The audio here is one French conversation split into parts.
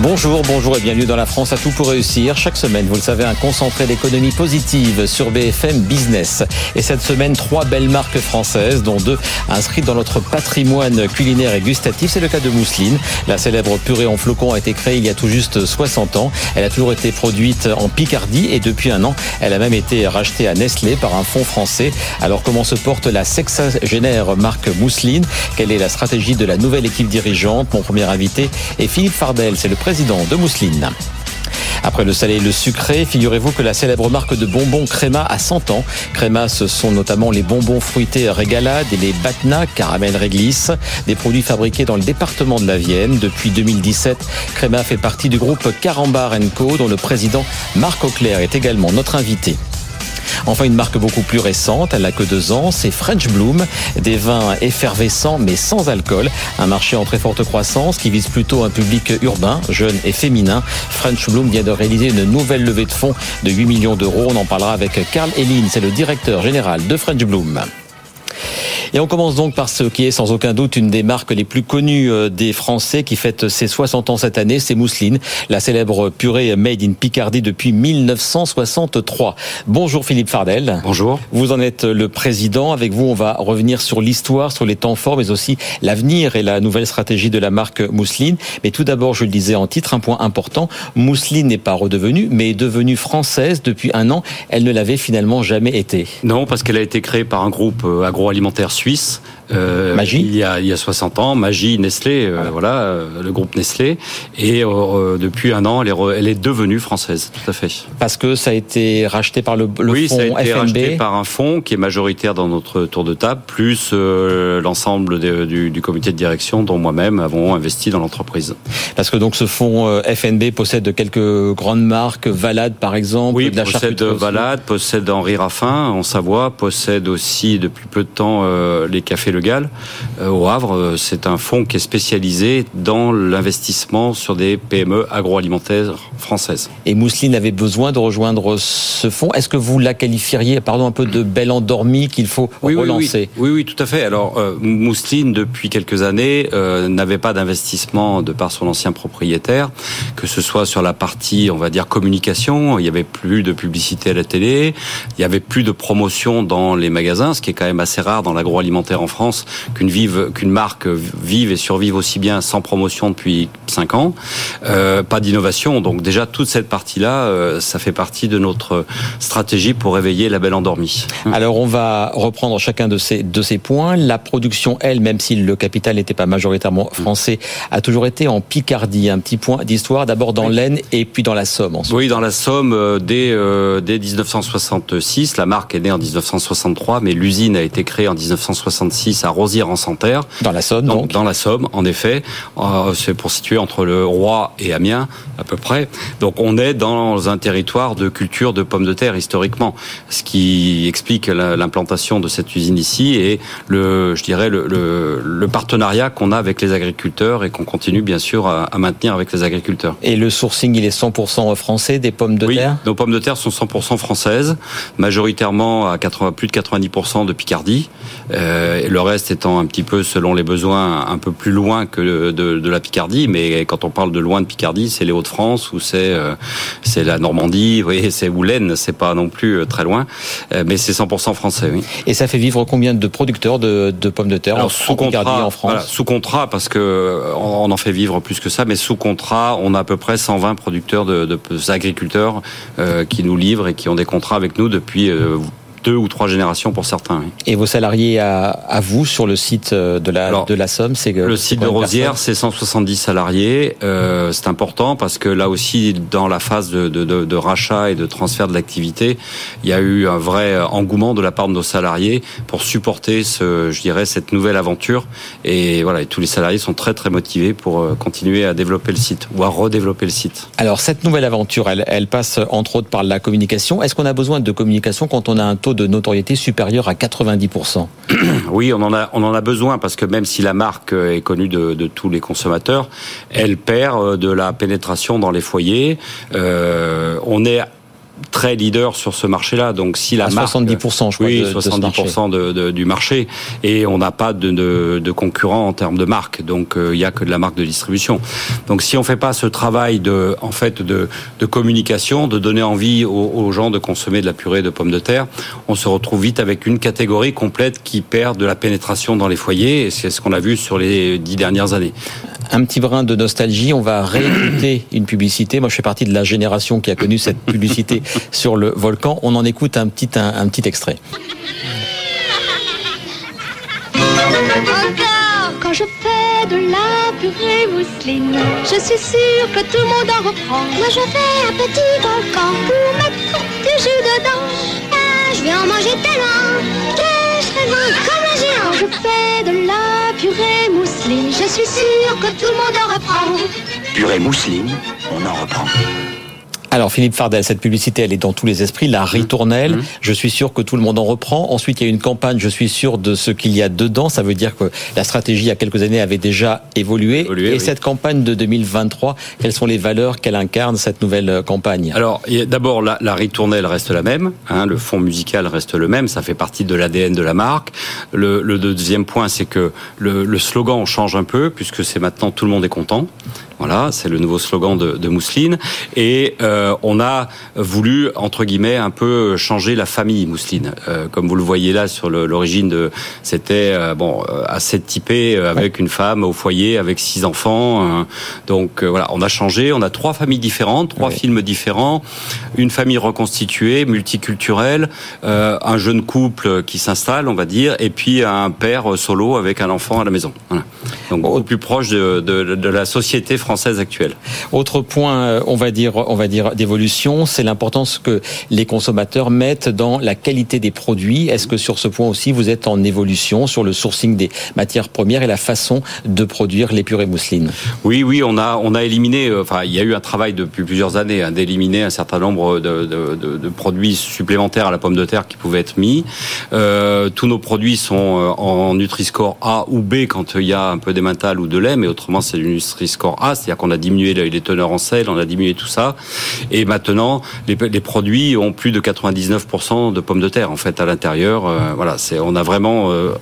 Bonjour, bonjour et bienvenue dans la France à tout pour réussir. Chaque semaine, vous le savez, un concentré d'économie positive sur BFM Business. Et cette semaine, trois belles marques françaises, dont deux inscrites dans notre patrimoine culinaire et gustatif. C'est le cas de Mousseline. La célèbre purée en flocons a été créée il y a tout juste 60 ans. Elle a toujours été produite en Picardie et depuis un an, elle a même été rachetée à Nestlé par un fonds français. Alors comment se porte la sexagénaire marque Mousseline? Quelle est la stratégie de la nouvelle équipe dirigeante? Mon premier invité est Philippe Fardel, président de Mousseline. Après le salé et le sucré, figurez-vous que la célèbre marque de bonbons Créma a 100 ans. Créma, ce sont notamment les bonbons fruités Régalade et les Batna caramel réglisse, des produits fabriqués dans le département de la Vienne. Depuis 2017, Créma fait partie du groupe Carambar Co, dont le président Marc Auclair est également notre invité. Enfin, une marque beaucoup plus récente, elle n'a que deux ans, c'est French Bloom, des vins effervescents mais sans alcool. Un marché en très forte croissance qui vise plutôt un public urbain, jeune et féminin. French Bloom vient de réaliser une nouvelle levée de fonds de 8 millions d'euros. On en parlera avec Carl Elin, c'est le directeur général de French Bloom. Et on commence donc par ce qui est sans aucun doute une des marques les plus connues euh, des Français qui fête ses 60 ans cette année, c'est Mousseline, la célèbre purée made in Picardie depuis 1963. Bonjour Philippe Fardel. Bonjour. Vous en êtes le président. Avec vous, on va revenir sur l'histoire, sur les temps forts, mais aussi l'avenir et la nouvelle stratégie de la marque Mousseline. Mais tout d'abord, je le disais en titre, un point important. Mousseline n'est pas redevenue, mais est devenue française depuis un an. Elle ne l'avait finalement jamais été. Non, parce qu'elle a été créée par un groupe euh, agroalimentaire suisse euh, Magie il y, a, il y a 60 ans, Magie, Nestlé, euh, voilà, euh, le groupe Nestlé. Et depuis un an, elle est, elle est devenue française, tout à fait. Parce que ça a été racheté par le, le oui, fonds ça a été FNB. racheté par un fonds qui est majoritaire dans notre tour de table, plus l'ensemble du, du, comité de direction dont moi-même avons investi dans l'entreprise. Parce que donc ce fonds FNB possède quelques grandes marques, Valade par exemple. Oui, de la possède Valade, possède Henri Raffin en Savoie, possède aussi depuis peu de temps les cafés Le Gall euh, au Havre. C'est un fonds qui est spécialisé dans l'investissement sur des PME agroalimentaires françaises. Et Mousseline avait besoin de rejoindre ce fonds. Est-ce que vous la qualifieriez, pardon, un peu de belle endormie qu'il faut oui, relancer oui, oui, oui, tout à fait. Alors, euh, Mousseline, depuis quelques années, euh, n'avait pas d'investissement de par son ancien propriétaire, que ce soit sur la partie, on va dire, communication. Il n'y avait plus de publicité à la télé, il n'y avait plus de promotion dans les magasins, ce qui est quand même assez rare dans l'agroalimentaire en France qu'une vive, qu'une marque vive et survive aussi bien sans promotion depuis 5 ans. Euh, pas d'innovation. Donc déjà toute cette partie-là, euh, ça fait partie de notre stratégie pour réveiller la belle endormie. Alors on va reprendre chacun de ces de ces points. La production, elle, même si le capital n'était pas majoritairement français, a toujours été en Picardie. Un petit point d'histoire, d'abord dans l'Aisne et puis dans la Somme. Ensuite. Oui, dans la Somme euh, dès euh, dès 1966. La marque est née en 1963, mais l'usine a été créée en 1966 à Rosière-en-Santerre. Dans la Somme, donc, Dans la Somme, en effet. Euh, c'est pour situer entre le Roi et Amiens, à peu près. Donc on est dans un territoire de culture de pommes de terre historiquement, ce qui explique l'implantation de cette usine ici et le, je dirais, le, le, le partenariat qu'on a avec les agriculteurs et qu'on continue bien sûr à, à, maintenir avec les agriculteurs. Et le sourcing, il est 100% français des pommes de oui, terre? Nos pommes de terre sont 100% françaises, majoritairement à 80, plus de 90% de Picardie. Euh, le reste étant un petit peu selon les besoins un peu plus loin que de, de la Picardie, mais quand on parle de loin de Picardie, c'est les Hauts-de-France ou c'est euh, c'est la Normandie, vous voyez, c'est ou l'Aisne, c'est pas non plus euh, très loin, euh, mais c'est 100% français. Oui. Et ça fait vivre combien de producteurs de, de pommes de terre Alors, en, sous en Picardie, contrat, en France voilà, Sous contrat, parce que on en fait vivre plus que ça, mais sous contrat, on a à peu près 120 producteurs de, de, de agriculteurs euh, qui nous livrent et qui ont des contrats avec nous depuis euh, deux ou trois générations pour certains. Oui. Et vos salariés à, à, vous sur le site de la, Alors, de la Somme, c'est Le site de Rosière, c'est 170 salariés. Euh, c'est important parce que là aussi, dans la phase de, de, de, de rachat et de transfert de l'activité, il y a eu un vrai engouement de la part de nos salariés pour supporter, ce, je dirais, cette nouvelle aventure. Et voilà, et tous les salariés sont très très motivés pour euh, continuer à développer le site ou à redévelopper le site. Alors cette nouvelle aventure, elle, elle passe entre autres par la communication. Est-ce qu'on a besoin de communication quand on a un taux de notoriété supérieure à 90%. Oui, on en a, on en a besoin parce que même si la marque est connue de, tous les consommateurs, elle perd de la pénétration dans les foyers. Euh, on est très leader sur ce marché-là. Donc si la à marque 70%, je crois, oui, de, 70% de, de, du marché, et on n'a pas de, de, concurrents en termes de marque. Donc il y a que de la marque de distribution. Donc si on fait pas ce travail de, en fait, de, de communication, de donner envie aux, aux, gens de consommer de la purée de pommes de terre, on se retrouve vite avec une catégorie complète qui perd de la pénétration dans les foyers. Et c'est ce qu'on a vu sur les dix dernières années. Un petit brin de nostalgie. On va réécouter une publicité. Moi, je fais partie de la génération qui a connu cette publicité sur le volcan. On en écoute un petit, un, un petit extrait. Encore quand je fais de la purée mousseline, je suis sûre que tout le monde en reprend. Moi je fais un petit volcan pour mettre du jus dedans. Ah, je vais en manger tellement que je serai bon comme un géant. Quand je fais de la purée mousseline, je suis sûre que tout le monde en reprend. Purée mousseline, on en reprend. Alors Philippe Fardel, cette publicité, elle est dans tous les esprits. La ritournelle, mmh. je suis sûr que tout le monde en reprend. Ensuite, il y a une campagne, je suis sûr de ce qu'il y a dedans. Ça veut dire que la stratégie, il y a quelques années, avait déjà évolué. Évolué, Et oui. cette campagne de 2023, quelles sont les valeurs qu'elle incarne, cette nouvelle euh, campagne? Alors, d'abord, la, la ritournelle reste la même. Hein, le fond musical reste le même. Ça fait partie de l'ADN de la marque. Le, le deuxième point, c'est que le, le slogan change un peu, puisque c'est maintenant tout le monde est content. Voilà, c'est le nouveau slogan de, de Mousseline. Et euh, on a voulu, entre guillemets, un peu changer la famille Mousseline. Euh, comme vous le voyez là sur l'origine de... C'était euh, bon assez typé avec ouais. une femme au foyer, avec six enfants. donc voilà, on a changé. On a trois familles différentes, trois films différents. Une famille reconstituée, multiculturelle. un jeune couple qui s'installe, on va dire. Et puis un père solo avec un enfant à la maison. Voilà. Donc au plus proche de, de, de la société française actuelle. Autre point, euh, on va dire, on va dire d'évolution, c'est l'importance que les consommateurs mettent dans la qualité des produits. Est-ce que sur ce point aussi, vous êtes en évolution sur le sourcing des matières premières et la façon de produire les purées mousselines? Oui, oui, on a, on a éliminé. Enfin, il y a eu un travail depuis plusieurs années hein, d'éliminer un certain nombre de, de, de, de, produits supplémentaires à la pomme de terre qui pouvaient être mis. Euh, tous nos produits sont en Nutri-Score A ou B quand il y a un peu d'émental ou de lait, mais autrement c'est du Nutri-Score A c'est-à-dire qu'on a diminué les teneurs en sel, on a diminué tout ça, et maintenant les, les produits ont plus de 99% de pommes de terre en fait à l'intérieur. Euh, voilà, c'est on a vraiment euh,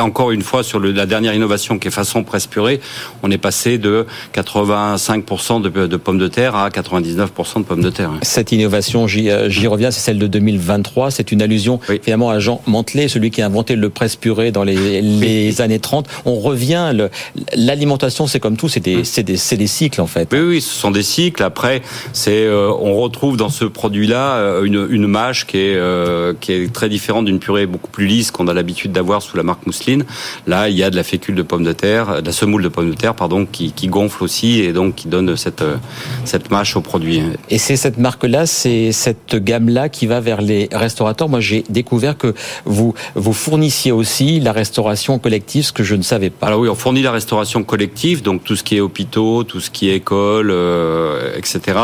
encore une fois sur le, la dernière innovation qui est façon presse purée, on est passé de 85% de, de, pommes de terre à 99% de pommes de terre. Cette innovation, j'y reviens, c'est celle de 2023. C'est une allusion oui. finalement à Jean Mantelet, celui qui a inventé le presse purée dans les, les années 30. On revient, l'alimentation c'est comme tout, c'est des c'est des, des, cycles en fait. Oui, oui, ce sont des cycles. Après, c'est euh, on retrouve dans ce produit-là une, une mâche qui est euh, qui est très différente d'une purée beaucoup plus lisse qu'on a l'habitude d'avoir sous la marque mousseline. Là, il y a de la fécule de pomme de terre, de la semoule de pomme de terre, pardon, qui, qui gonfle aussi et donc qui donne cette cette mâche au produit. Et c'est cette marque-là, c'est cette gamme-là qui va vers les restaurateurs. Moi, j'ai découvert que vous vous fournissiez aussi la restauration collective, ce que je ne savais pas. Alors oui, on fournit la restauration collective, donc tout ce qui est tout ce qui est école, euh, etc.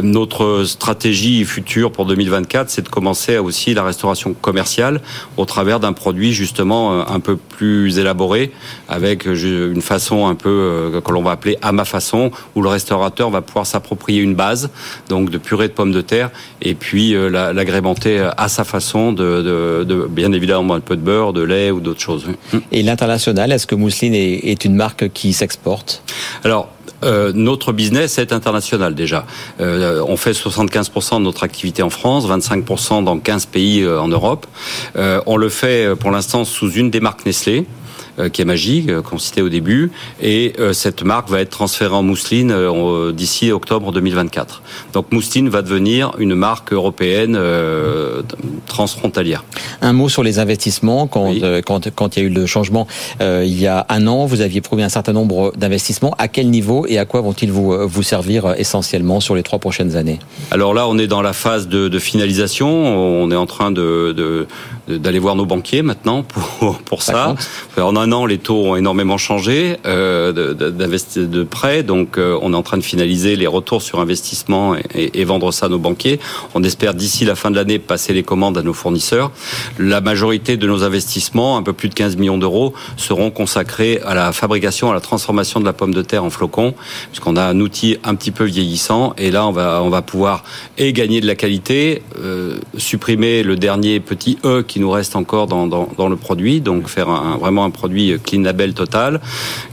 Notre stratégie future pour 2024, c'est de commencer aussi la restauration commerciale au travers d'un produit justement un peu plus élaboré, avec une façon un peu euh, que l'on va appeler à ma façon, où le restaurateur va pouvoir s'approprier une base, donc de purée de pommes de terre, et puis euh, l'agrémenter à sa façon, bien évidemment un peu de beurre, de lait ou d'autres choses. Et l'international, est-ce que Mousseline est une marque qui s'exporte? Alors, euh, notre business est international déjà. Euh, on fait 75% de notre activité en France, 25% dans 15 pays euh, en Europe. on le fait pour l'instant sous une des marques Nestlé qui est magique, qu'on citait au début, et cette marque va être transférée en mousseline d'ici octobre 2024. Donc mousseline va devenir une marque européenne transfrontalière. Un mot sur les investissements. Quand, oui. quand, quand il y a eu le changement euh, il y a un an, vous aviez promis un certain nombre d'investissements. À quel niveau et à quoi vont-ils vous, vous servir essentiellement sur les trois prochaines années? Alors là, on est dans la phase de, de finalisation. On est en train de, de d'aller voir nos banquiers maintenant pour, pour ça. En un an, les taux ont énormément changé euh, de, de, prêts, donc euh, on est en train de finaliser les retours sur investissement et, et vendre ça à nos banquiers. On espère d'ici la fin de l'année passer les commandes à nos fournisseurs. La majorité de nos investissements, un peu plus de 15 millions d'euros, seront consacrés à la fabrication, à la transformation de la pomme de terre en flocons, puisqu'on a un outil un petit peu vieillissant, et là on va on va pouvoir et gagner de la qualité, euh, supprimer le dernier petit e qui nous reste encore dans, dans, dans le produit, donc faire un, vraiment un produit clean label total.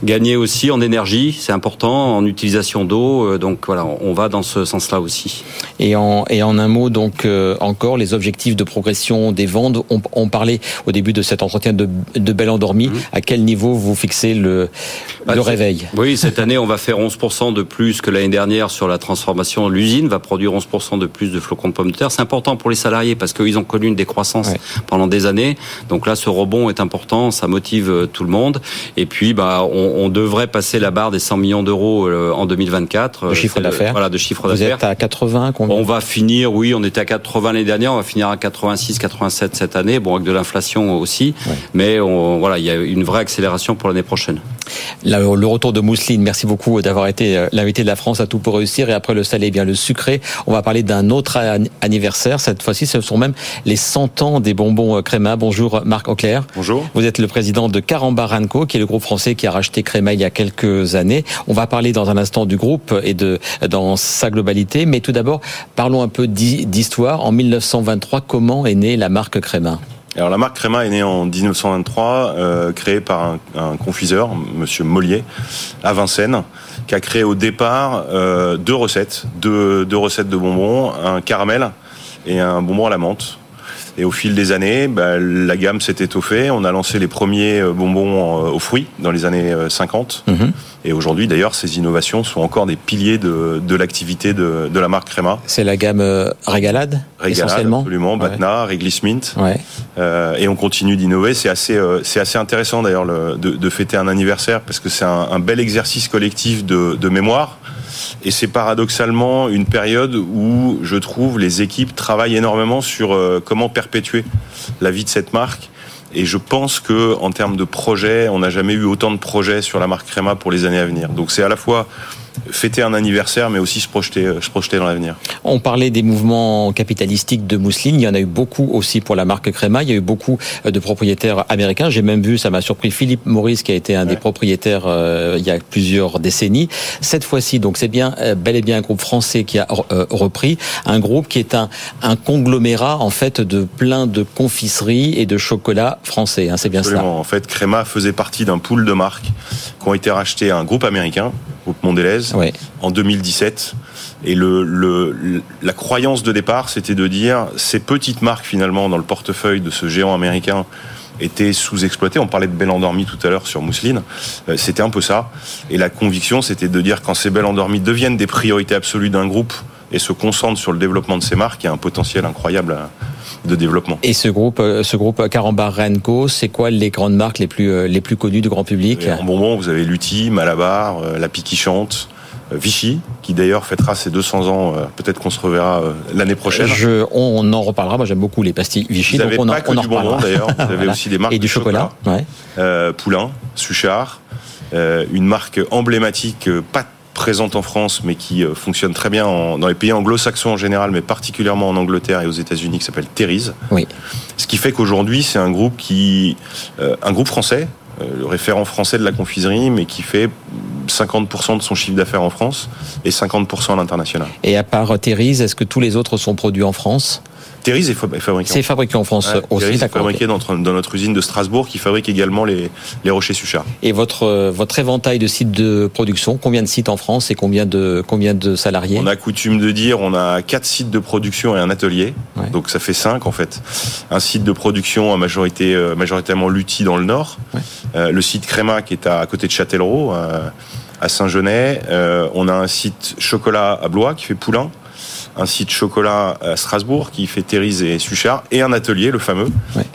Gagner aussi en énergie, c'est important, en utilisation d'eau. Euh, donc voilà, on va dans ce sens-là aussi. Et en, et en un mot, donc euh, encore, les objectifs de progression des ventes. On, on parlait au début de cet entretien de, de belle endormie. Mmh. À quel niveau vous fixez le, bah, le réveil? Oui, cette année, on va faire 11% de plus que l'année dernière sur la transformation. L'usine va produire 11% de plus de flocons de pommes de terre. C'est important pour les salariés parce qu'ils ont connu une décroissance ouais. Pendant des années. Donc là, ce rebond est important, ça motive euh, tout le monde. Et puis, bah, on, on devrait passer la barre des 100 millions d'euros euh, en 2024. De chiffre d'affaires. Voilà, de chiffre Vous d'affaires. êtes à 80 combien On va finir, oui, on était à 80 l'année dernière, on va finir à 86, 87 cette année. Bon, avec de l'inflation aussi, ouais. mais on, voilà, il y a une vraie accélération pour l'année prochaine. Le retour de Mousseline, merci beaucoup d'avoir été euh, l'invité de la France à tout pour réussir. Et après le salé, eh bien le sucré, on va parler d'un autre anniversaire. Cette fois-ci, ce sont même les 100 ans des bonbons Créma. Bonjour Marc Auclair. Bonjour. Vous êtes le président de Carambar Co, qui est le groupe français qui a racheté Créma il y a quelques années. On va parler dans un instant du groupe et de dans sa globalité, mais tout d'abord, parlons un peu d'histoire. En 1923, comment est née la marque Créma? Alors la marque Créma est née en 1923, euh, créée par un, un, confiseur, Monsieur Mollier, à Vincennes, qui a créé au départ euh, deux recettes, deux, deux, recettes de bonbons, un caramel et un bonbon à la menthe. Et au fil des années, bah, la gamme s'est étoffée. On a lancé les premiers bonbons aux fruits dans les années 50. Mm-hmm. Et aujourd'hui, d'ailleurs, ces innovations sont encore des piliers de, de l'activité de, de, la marque Créma. C'est la gamme euh, Régalade, Régalade essentiellement absolument, Batna, ouais. Réglisse Mint. Ouais. Euh, et on continue d'innover. C'est assez, euh, c'est assez intéressant d'ailleurs de, de, fêter un anniversaire parce que c'est un, un, bel exercice collectif de, de mémoire. Et c'est paradoxalement une période où je trouve les équipes travaillent énormément sur euh, comment perpétuer la vie de cette marque. Et je pense que en termes de projets, on n'a jamais eu autant de projets sur la marque Créma pour les années à venir. Donc c'est à la fois fêter un anniversaire, mais aussi se projeter, se projeter dans l'avenir. On parlait des mouvements capitalistiques de Mousseline. Il y en a eu beaucoup aussi pour la marque Créma. Il y a eu beaucoup de propriétaires américains. J'ai même vu, ça m'a surpris, Philippe Maurice, qui a été un ouais. des propriétaires euh, il y a plusieurs décennies. Cette fois-ci, donc, c'est bien, euh, bel et bien un groupe français qui a euh, repris. Un groupe qui est un, un conglomérat, en fait, de plein de confiseries et de chocolats français. Hein, c'est bien ça. En fait, Créma faisait partie d'un pool de marques qui ont été rachetées à un groupe américain, groupe Mondelez, ouais. en 2017. Et le, le, la croyance de départ, c'était de dire ces petites marques finalement dans le portefeuille de ce géant américain étaient sous-exploitées. On parlait de Belle Endormie tout à l'heure sur Mousseline. Euh, c'était un peu ça. Et la conviction, c'était de dire quand ces Belles Endormies deviennent des priorités absolues d'un groupe et se concentrent sur le développement de ces marques, il y a un potentiel incroyable de développement. Et ce groupe, euh, ce groupe Carambar Renko, c'est quoi les grandes marques les plus euh, les plus connues du grand public En bonbon, vous avez Lutti, Malabar, La Pie qui chante, Vichy, qui d'ailleurs fêtera ses 200 ans. Peut-être qu'on se reverra l'année prochaine. Je, on en reparlera. Moi, j'aime beaucoup les pastilles Vichy. Vous donc on pas en, que on en du bonbon d'ailleurs. Vous avez voilà. aussi des marques et du de chocolat. chocolat. Ouais. Euh, Poulain, Suchard, euh, une marque emblématique, pas présente en France, mais qui fonctionne très bien en, dans les pays anglo-saxons en général, mais particulièrement en Angleterre et aux États-Unis, qui s'appelle Terry's. Oui. Ce qui fait qu'aujourd'hui, c'est un groupe qui, euh, un groupe français, euh, le référent français de la confiserie, mais qui fait 50% de son chiffre d'affaires en France et 50% à l'international. Et à part Terry's, est-ce que tous les autres sont produits en France? Est fabriqué. C'est fabriqué en France ouais, aussi, Terry's est fabriqué dans, dans, notre usine de Strasbourg, qui fabrique également les, les rochers Suchard. Et votre votre éventail de sites de production, combien de sites en France et combien de combien de salariés? On a coutume de dire, on a quatre sites de production et un atelier, ouais. donc ça fait cinq en fait. Un site de production à majorité euh, majoritairement Lutti dans le nord, ouais. euh, le site Créma qui est à, à côté de Châtellerault. Euh, à Saint-Genès, euh, on a un site chocolat à Blois qui fait Poulain, un site chocolat à Strasbourg qui fait Thérèse et Suchard, et un atelier, le fameux,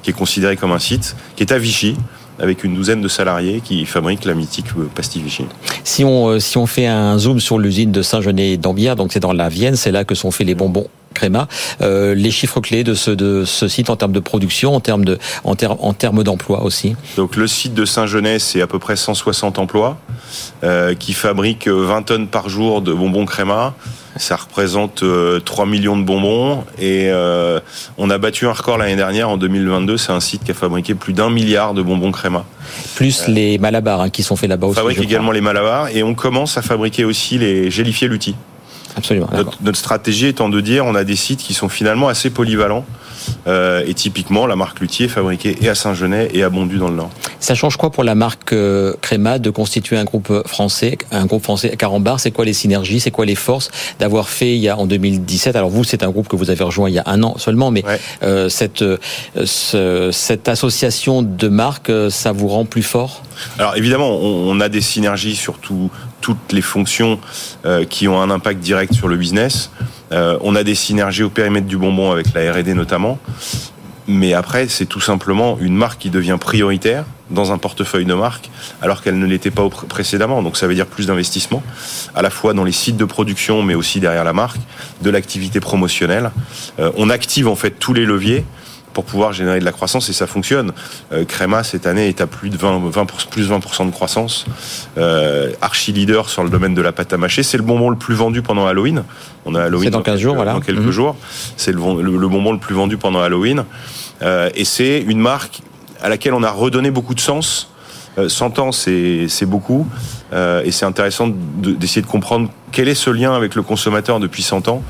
qui est considéré comme un site, qui est à Vichy, avec une douzaine de salariés qui fabriquent la mythique pastille Vichy. Si on, si on fait un zoom sur l'usine de Saint-Genès d'Ambière, donc c'est dans la Vienne, c'est là que sont faits les bonbons Créma. les chiffres clés de ce, de ce site en termes de production, en termes de, en en termes d'emploi aussi. Donc le site de Saint-Genès, c'est à peu près 160 emplois qui fabriquent 20 tonnes par jour de bonbons Créma. Ça représente 3 millions de bonbons et on a battu un record l'année dernière en 2022. C'est un site qui a fabriqué plus d'un milliard de bonbons Créma. Plus les malabars hein, qui sont faits là-bas aussi. On fabrique également les malabars et on commence à fabriquer aussi les gélifiés lutti. Absolument. Notre, stratégie étant de dire on a des sites qui sont finalement assez polyvalents. Euh, et typiquement, la marque Luthier est fabriquée et à Saint-Genès et à Bondu dans le Nord. Ça change quoi pour la marque euh, Créma de constituer un groupe français, un groupe français Carambar? C'est quoi les synergies? C'est quoi les forces d'avoir fait il y a en 2017 Alors vous, c'est un groupe que vous avez rejoint il y a un an seulement, mais euh, cette cette association de marques, ça vous rend plus fort? Alors évidemment, on, a des synergies sur toutes les fonctions euh, qui ont un impact direct sur le business. Euh, on a des synergies au périmètre du bonbon avec la R&D notamment. Mais après, c'est tout simplement une marque qui devient prioritaire dans un portefeuille de marque, alors qu'elle ne l'était pas précédemment. Donc ça veut dire plus d'investissement, à la fois dans les sites de production, mais aussi derrière la marque, de l'activité promotionnelle. Euh, on active en fait tous les leviers pour pouvoir générer de la croissance et ça fonctionne. Euh, Créma cette année est à plus de 20, 20 plus 20% de croissance. Euh, archi leader sur le domaine de la pâte à mâcher. C'est le bonbon le plus vendu pendant Halloween. On a Halloween dans, 15 quelques, jours, voilà. Dans quelques mhm. jours. C'est le, le, bonbon le plus vendu pendant Halloween. Euh, et c'est une marque à laquelle on a redonné beaucoup de sens. 100 ans, c'est beaucoup. et c'est intéressant d'essayer de comprendre quel est ce lien avec le consommateur depuis 100 ans.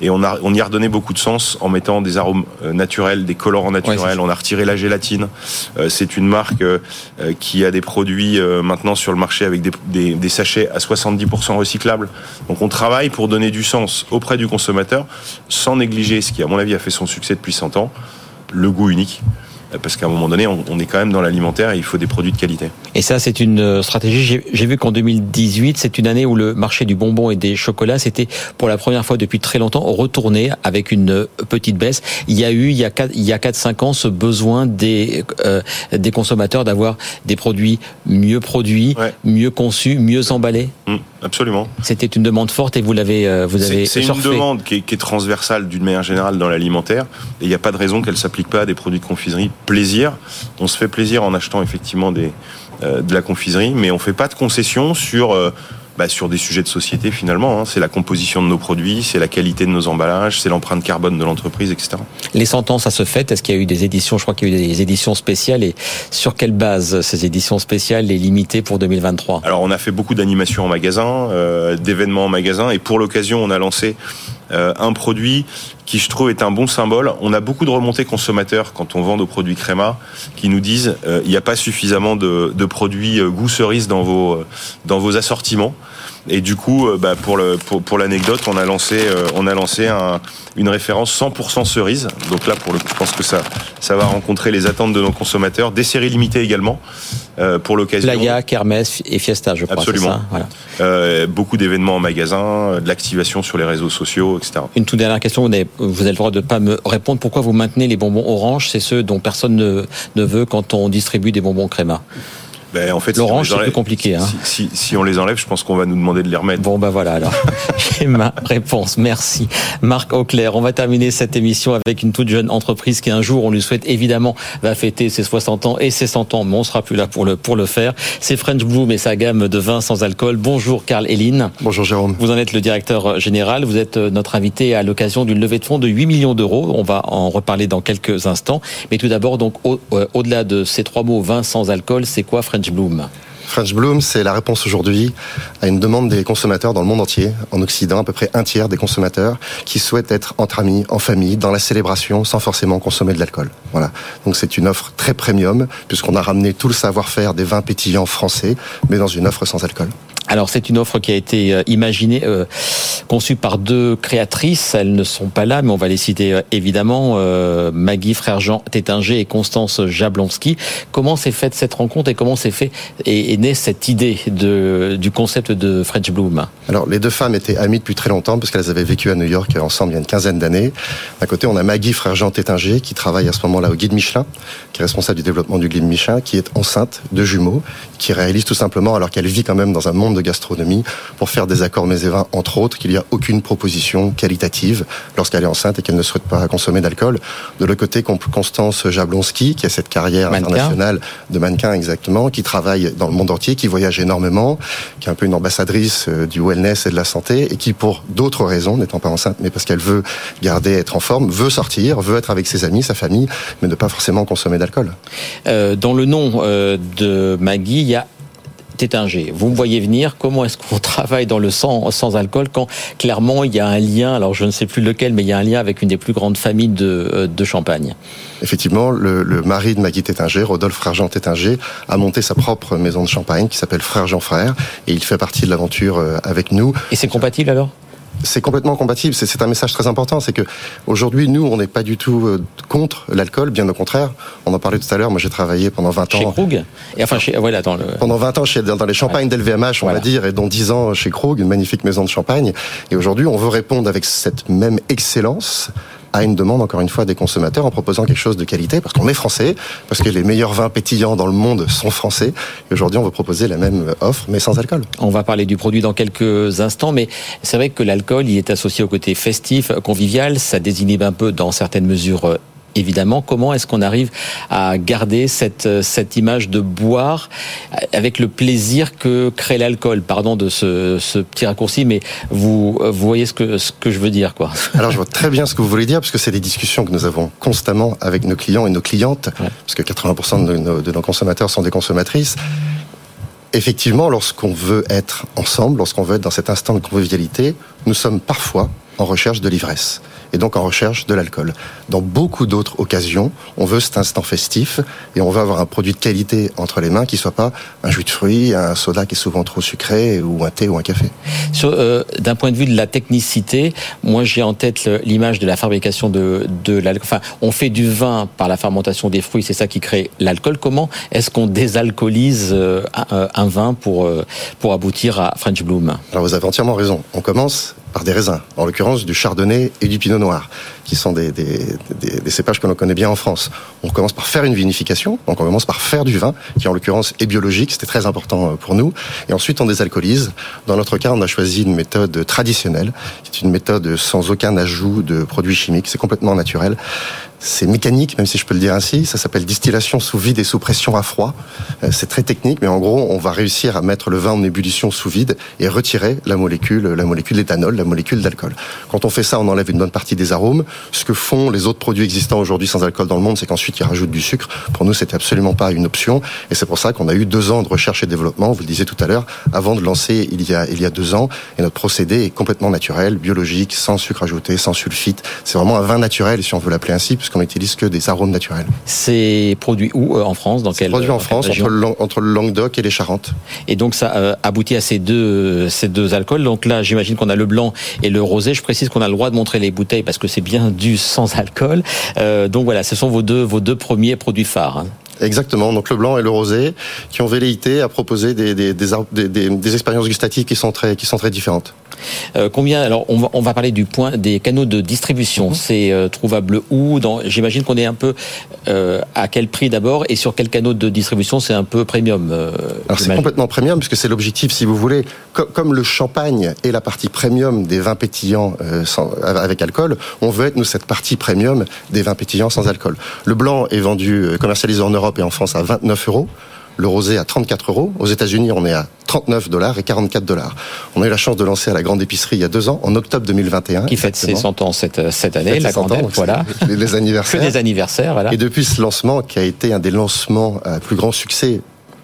Et on, a, on y a redonné beaucoup de sens en mettant des arômes euh, naturels, des colorants naturels. on a retiré la gélatine. Euh, c'est une marque euh, qui a des produits maintenant sur le marché avec des, des, sachets à 70% recyclables. Donc on travaille pour donner du sens auprès du consommateur sans négliger ce qui, à mon avis, a fait son succès depuis 100 ans, le goût unique parce qu'à un moment donné, on, est quand même dans l'alimentaire et il faut des produits de qualité. Et ça, c'est une euh, stratégie. J'ai vu qu'en 2018, c'est une année où le marché du bonbon et des chocolats, c'était pour la première fois depuis très longtemps retourné avec une euh, petite baisse. Il y a eu, il y a 4, il y a 4-5 ans, ce besoin des, euh, des consommateurs d'avoir des produits mieux produits, mieux conçus, mieux emballés. Mmh, absolument. C'était une demande forte et vous l'avez, vous avez. C'est une demande qui est, qui est transversale d'une manière générale dans l'alimentaire et il n'y a pas de raison qu'elle s'applique pas à des produits de confiserie plaisir. On se fait plaisir en achetant effectivement des, euh, de la confiserie, mais on fait pas de concessions sur euh, bah, sur des sujets de société finalement. Hein. C'est la composition de nos produits, c'est la qualité de nos emballages, c'est l'empreinte carbone de l'entreprise, etc. Les 100 ans, ça se fait. Est-ce qu'il y a eu des éditions Je crois qu'il y a eu des éditions spéciales. Et sur quelle base ces éditions spéciales et limitées pour 2023 Alors, on a fait beaucoup d'animations en magasin, euh, d'événements en magasin, et pour l'occasion, on a lancé euh, un produit qui je trouve est un bon symbole. On a beaucoup de remontées consommateurs quand on vend nos produits Créma qui nous disent euh, il n'y a pas suffisamment de, de produits euh, goût cerise dans vos dans vos assortiments. Et du coup, euh, bah, pour le pour, pour l'anecdote, on a lancé euh, on a lancé un, une référence 100% cerise. Donc là, pour le coup, je pense que ça ça va rencontrer les attentes de nos consommateurs. Des séries limitées également euh, pour l'occasion. Playa, Kermesse et Fiesta, je crois. Absolument. Ça voilà. euh, beaucoup d'événements en magasin, de l'activation sur les réseaux sociaux, etc. Une toute dernière question. Vous avez, vous avez le droit de pas me répondre. Pourquoi vous maintenez les bonbons orange? C'est ceux dont personne ne, ne veut quand on distribue des bonbons créma. Ben, en fait, L'orange, c'est plus compliqué. Hein. Si, si, si, on les enlève, je pense qu'on va nous demander de les remettre. Bon, ben voilà, alors. J'ai ma réponse. Merci. Marc Auclair, on va terminer cette émission avec une toute jeune entreprise qui, un jour, on lui souhaite évidemment, va fêter ses 60 ans et ses 100 ans, mais on sera plus là pour le, pour le faire. C'est French Bloom et sa gamme de vins sans alcool. Bonjour, Carl Eline. Bonjour, Jérôme. Vous en êtes le directeur général. Vous êtes notre invité à l'occasion d'une levée de fonds de 8 millions d'euros. On va en reparler dans quelques instants. Mais tout d'abord, donc, euh, au-delà de ces trois mots, vin sans alcool, c'est quoi French Bloom? French Bloom, c'est la réponse aujourd'hui à une demande des consommateurs dans le monde entier, en Occident, à peu près un tiers des consommateurs qui souhaitent être entre amis, en famille, dans la célébration, sans forcément consommer de l'alcool. Voilà. Donc c'est une offre très premium, puisqu'on a ramené tout le savoir-faire des vins pétillants français, mais dans une offre sans alcool. Alors c'est une offre qui a été euh, imaginée, euh, conçue par deux créatrices. Elles ne sont pas là, mais on va les citer euh, évidemment. Euh, Maggie Frère Jean Tétinger et Constance Jablonski. Comment s'est faite cette rencontre et comment s'est fait et est née cette idée de, du concept de French Bloom? Alors les deux femmes étaient amies depuis très longtemps parce qu'elles avaient vécu à New York ensemble il y a une quinzaine d'années. D'un côté, on a Maggie Frère Jean Tétinger qui travaille à ce moment-là au guide Michelin, qui est responsable du développement du guide Michelin, qui est enceinte de jumeaux, qui réalise tout simplement alors qu'elle vit quand même dans un monde de gastronomie pour faire des accords mets et vins, entre autres, qu'il n'y a aucune proposition qualitative lorsqu'elle est enceinte et qu'elle ne souhaite pas consommer d'alcool. De l'autre côté, Constance Jablonski, qui a cette carrière internationale de mannequin exactement, qui travaille dans le monde entier, qui voyage énormément, qui est un peu une ambassadrice euh, du wellness et de la santé, et qui, pour d'autres raisons, n'étant pas enceinte, mais parce qu'elle veut garder, être en forme, veut sortir, veut être avec ses amis, sa famille, mais ne pas forcément consommer d'alcool. Euh, dans le nom euh, de Maggie, il y a Tétinger. Vous me voyez venir, comment est-ce qu'on travaille dans le sang sans alcool quand clairement il y a un lien, alors je ne sais plus lequel, mais il y a un lien avec une des plus grandes familles de, euh, de Champagne Effectivement, le, le, mari de Maggie Tétinger, Rodolphe Jean Tétinger, a monté sa propre maison de champagne qui s'appelle Frère Jean Frère et il fait partie de l'aventure euh, avec nous. Et c'est compatible alors? C'est complètement compatible. C'est un message très important. C'est que aujourd'hui, nous, on n'est pas du tout euh, contre l'alcool, bien au contraire. On en parlait tout à l'heure. Moi, j'ai travaillé pendant 20 ans. Chez Krug Et enfin, chez, voilà, dans le... Pendant 20 ans chez, dans les champagnes d'LVMH, on va dire, et dont 10 ans chez Krug, une magnifique maison de champagne. Et aujourd'hui, on veut répondre avec cette même excellence à une demande, encore une fois, des consommateurs en proposant quelque chose de qualité, parce qu'on est français, parce que les meilleurs vins pétillants dans le monde sont français. Et aujourd'hui, on veut proposer la même offre, mais sans alcool. On va parler du produit dans quelques instants, mais c'est vrai que l'alcool, il est associé au côté festif, convivial, ça désinhibe un peu dans certaines mesures évidemment, comment est-ce qu'on arrive à garder cette, euh, cette image de boire avec le plaisir que crée l'alcool? Pardon de ce, ce, petit raccourci, mais vous, vous voyez ce que, ce que je veux dire. quoi. Alors je vois très bien ce que vous voulez dire, parce que c'est des discussions que nous avons constamment avec nos clients et nos clientes, parce que 80% de nos, de nos consommateurs sont des consommatrices effectivement, lorsqu'on veut être ensemble, lorsqu'on veut être dans cet instant de convivialité, nous sommes parfois en recherche de l'ivresse et donc en recherche de l'alcool. Dans beaucoup d'autres occasions, on veut cet instant festif et on veut avoir un produit de qualité entre les mains qui soit pas un jus de fruits, un soda qui est souvent trop sucré ou un thé ou un café. Euh, D'un point de vue de la technicité, moi j'ai en tête l'image de la fabrication de, de l'alcool. Enfin, on fait du vin par la fermentation des fruits, c'est ça qui crée l'alcool. Comment est-ce qu'on désalcoolise euh, un, un vin pour, euh, pour aboutir à French Bloom? Alors vous avez entièrement raison. On commence par des raisins, en l'occurrence du chardonnay et du pinot noir, qui sont des, des, des, des cépages que l'on connaît bien en France. On commence par faire une vinification, donc on commence par faire du vin, qui en l'occurrence est biologique, c'était très important euh, pour nous, et ensuite on désalcoolise. Dans notre cas, on a choisi une méthode traditionnelle, c'est une méthode sans aucun ajout de produits chimiques, c'est complètement naturel. C'est mécanique, même si je peux le dire ainsi. Ça s'appelle distillation sous vide et sous pression à froid. Euh, c'est très technique, mais en gros, on va réussir à mettre le vin en ébullition sous vide et retirer la molécule, la molécule d'éthanol, la molécule d'alcool. Quand on fait ça, on enlève une bonne partie des arômes. Ce que font les autres produits existants aujourd'hui sans alcool dans le monde, c'est qu'ensuite ils rajoutent du sucre. Pour nous, c'était absolument pas une option, et c'est pour ça qu'on a eu deux ans de recherche et développement. Vous le disiez tout à l'heure, avant de lancer il y a il y a deux ans, et notre procédé est complètement naturel, biologique, sans sucre ajouté, sans sulfite. C'est vraiment un vin naturel, si on veut l'appeler ainsi, puisqu'on n'utilise que des arômes naturels. C'est produit où euh, en France Dans quel produit en France, entre le, entre le, Languedoc et les Charentes. Et donc ça euh, aboutit à ces deux ces deux alcools. Donc là, j'imagine qu'on a le blanc et le rosé. Je précise qu'on a le droit de montrer les bouteilles parce que c'est bien du sans alcool. Euh, donc voilà, ce sont vos deux vos deux premiers produits phares. Hein. Exactement, donc le blanc et le rosé, qui ont velléité à proposer des, des, des, expériences gustatives qui sont très, qui sont très différentes. Euh, combien Alors, on va, on va, parler du point des canaux de distribution. Mmh. C'est euh, trouvable où J'imagine qu'on est un peu euh, à quel prix d'abord et sur quel canaux de distribution c'est un peu premium. Alors c'est complètement premium puisque c'est l'objectif, si vous voulez. Com comme le champagne est la partie premium des vins pétillants sans, avec alcool, on veut être nous cette partie premium des vins pétillants sans alcool. Le blanc est vendu, commercialisé en Europe et en France à 29 euros le rosé à 34 euros. Aux États-Unis, on est à 39 dollars et 44 dollars. On a eu la chance de lancer à la grande épicerie il y a deux ans, en octobre 2021. Qui fête ses 100 ans cette, cette année, la grande ans, voilà. Les, les anniversaires. Que des anniversaires, voilà. Et depuis ce lancement, qui a été un des lancements à plus grand succès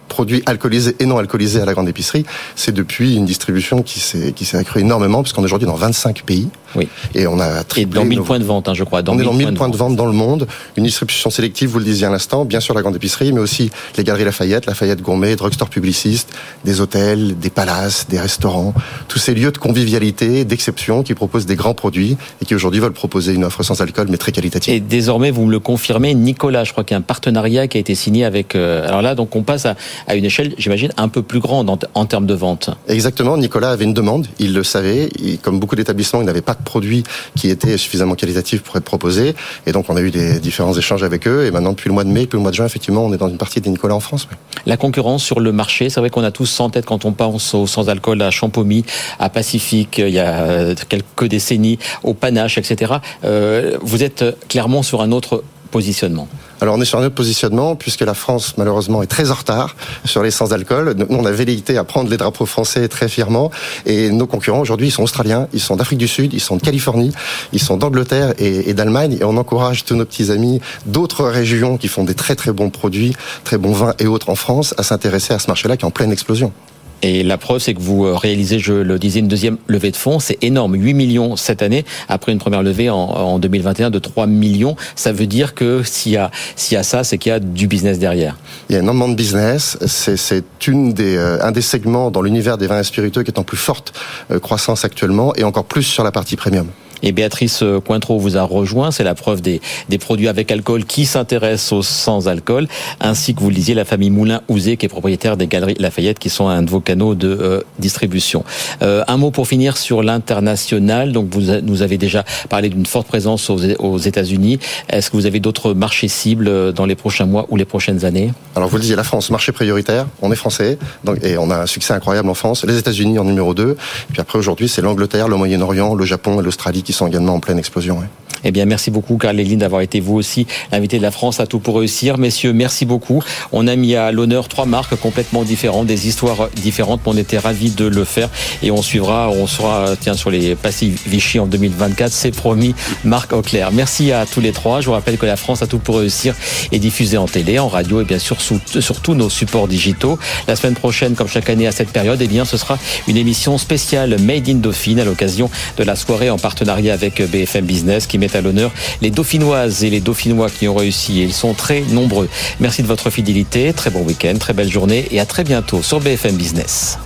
produits alcoolisés et non alcoolisés à la grande épicerie, c'est depuis une distribution qui s'est qui s'est accrue énormément puisqu'on est aujourd'hui dans 25 pays. Oui. Et on a triplé. Dans 1000 nos... points de vente, hein, je crois. Dans on est dans 1000 points, de vente dans le monde. Une distribution sélective, vous le disiez à l'instant, bien sûr la grande épicerie, mais aussi les galeries Lafayette, Lafayette Gourmet, drugstore publiciste, des hôtels, des palaces, des restaurants, tous ces lieux de convivialité, d'exception qui proposent des grands produits et qui aujourd'hui veulent proposer une offre sans alcool mais très qualitative. Et désormais, vous me le confirmez, Nicolas, je crois qu'il y a un partenariat qui a été signé avec. Euh, alors là, donc on passe à, à une échelle, j'imagine, un peu plus grande en, en, termes de vente. Exactement. Nicolas avait une demande, il le savait. Comme beaucoup d'établissements, il n'avait pas de produits qui étaient suffisamment qualitatifs pour être proposés. Et donc, on a eu des différents échanges avec eux. Et maintenant, depuis le mois de mai, depuis le mois de juin, effectivement, on est dans une partie des Nicolas en France. La concurrence sur le marché, c'est vrai qu'on a tous en tête quand on pense au sans-alcool à Champomy, à Pacifique, il y a euh, quelques décennies, au Panache, etc. Euh, vous êtes clairement sur un autre positionnement alors on est sur un autre positionnement puisque la France malheureusement est très en retard sur les sans-alcool. Nous on a velléité à prendre les drapeaux français très fièrement et nos concurrents aujourd'hui ils sont australiens, ils sont d'Afrique du Sud, ils sont de Californie, ils sont d'Angleterre et, et d'Allemagne et on encourage tous nos petits amis d'autres régions qui font des très très bons produits, très bons vins et autres en France à s'intéresser à ce marché-là qui est en pleine explosion. Et la preuve, c'est que vous euh, réalisez, je le disais, une deuxième levée de fonds. C'est énorme. 8 millions cette année, après une première levée en, 2021 de 3 millions. Ça veut dire que s'il y a, s'il y a ça, c'est qu'il y a du business derrière. Il y a énormément de business. C'est une des, euh, un des segments dans l'univers des vins spiritueux qui est en plus forte euh, croissance actuellement et encore plus sur la partie premium. Et Béatrice Cointreau vous a rejoint. C'est la preuve des, produits avec alcool qui s'intéressent aux sans-alcool, ainsi que vous le disiez, la famille Moulin-Ouzé, qui est propriétaire des Galeries Lafayette, qui sont un de vos canaux de euh, distribution. Euh, un mot pour finir sur l'international. Donc, vous nous avez déjà parlé d'une forte présence aux, États-Unis. Est-ce que vous avez d'autres marchés cibles euh, dans les prochains mois ou les prochaines années? Alors, vous le disiez, la France, marché prioritaire. On est français, et on a un succès incroyable en France. Les États-Unis en numéro 2. Et puis après, aujourd'hui, c'est l'Angleterre, le Moyen-Orient, le Japon et l'Australie qui sont également en pleine explosion. Eh bien, merci beaucoup, Carl Léline, d'avoir été vous aussi l'invité de la France à tout pour réussir. Messieurs, merci beaucoup. On a mis à l'honneur trois marques complètement différentes, des histoires différentes. On était ravis de le faire et on suivra, on sera, tiens, sur les passifs Vichy en 2024. C'est promis, Marc Auclair. Merci à tous les trois. Je vous rappelle que la France à tout pour réussir est diffusée en télé, en radio et bien sûr sur, sur tous nos supports digitaux. La semaine prochaine, comme chaque année à cette période, eh bien, ce sera une émission spéciale Made in Dauphine à l'occasion de la soirée en partenariat avec BFM Business qui met à l'honneur les Dauphinoises et les Dauphinois qui ont réussi. ils sont très nombreux. Merci de votre fidélité. Très bon week-end, très belle journée et à très bientôt sur BFM Business.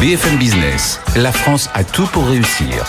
BFM Business, la France a tout pour réussir.